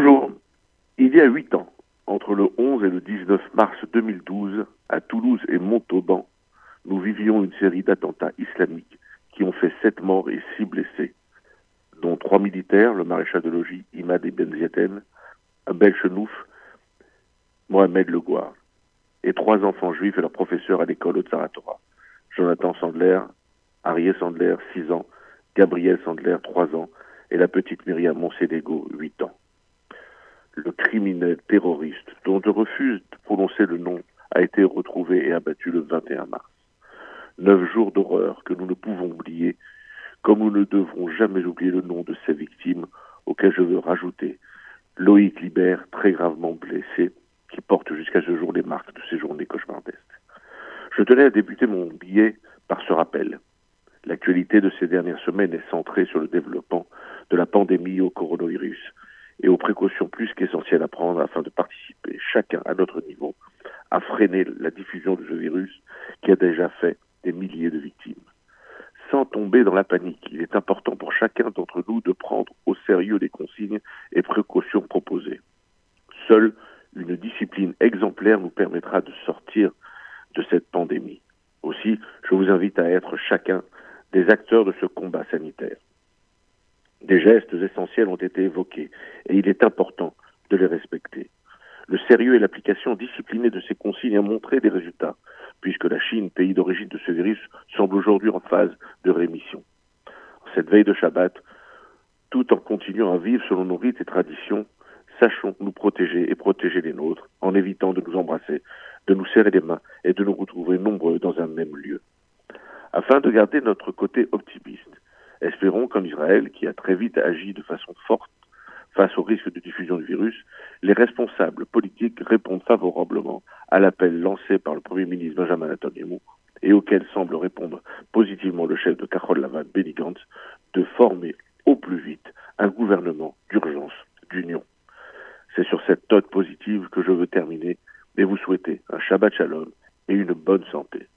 Bonjour. Il y a huit ans, entre le 11 et le 19 mars 2012, à Toulouse et Montauban, nous vivions une série d'attentats islamiques qui ont fait sept morts et six blessés, dont trois militaires, le maréchal de logis Imad Ibn Ziaten, Abel Chenouf, Mohamed Le Gouar, et trois enfants juifs et leur professeur à l'école de Saratora, Jonathan Sandler, Arié Sandler, 6 ans, Gabriel Sandler, 3 ans, et la petite Myriam Monsedego, 8 ans. Le criminel terroriste, dont je refuse de prononcer le nom, a été retrouvé et abattu le 21 mars. Neuf jours d'horreur que nous ne pouvons oublier, comme nous ne devrons jamais oublier le nom de ces victimes, auxquelles je veux rajouter Loïc Libert, très gravement blessé, qui porte jusqu'à ce jour les marques de ces journées cauchemardesques. Je tenais à débuter mon billet par ce rappel. L'actualité de ces dernières semaines est centrée sur le développement de la pandémie au coronavirus et aux précautions plus qu'essentielles à prendre afin de participer, chacun à notre niveau, à freiner la diffusion de ce virus qui a déjà fait des milliers de victimes. Sans tomber dans la panique, il est important pour chacun d'entre nous de prendre au sérieux les consignes et précautions proposées. Seule une discipline exemplaire nous permettra de sortir de cette pandémie. Aussi, je vous invite à être chacun des acteurs de ce combat sanitaire. Des gestes essentiels ont été évoqués et il est important de les respecter. Le sérieux et l'application disciplinée de ces consignes ont montré des résultats, puisque la Chine, pays d'origine de ce virus, semble aujourd'hui en phase de rémission. Cette veille de Shabbat, tout en continuant à vivre selon nos rites et traditions, sachons nous protéger et protéger les nôtres en évitant de nous embrasser, de nous serrer les mains et de nous retrouver nombreux dans un même lieu. Afin de garder notre côté optimiste, espérons qu'en Israël, qui a très vite agi de façon forte face au risque de diffusion du virus, les responsables politiques répondent favorablement à l'appel lancé par le Premier ministre Benjamin Netanyahu et auquel semble répondre positivement le chef de Carole Lavan, Benny de former au plus vite un gouvernement d'urgence d'union. C'est sur cette note positive que je veux terminer et vous souhaiter un Shabbat Shalom et une bonne santé.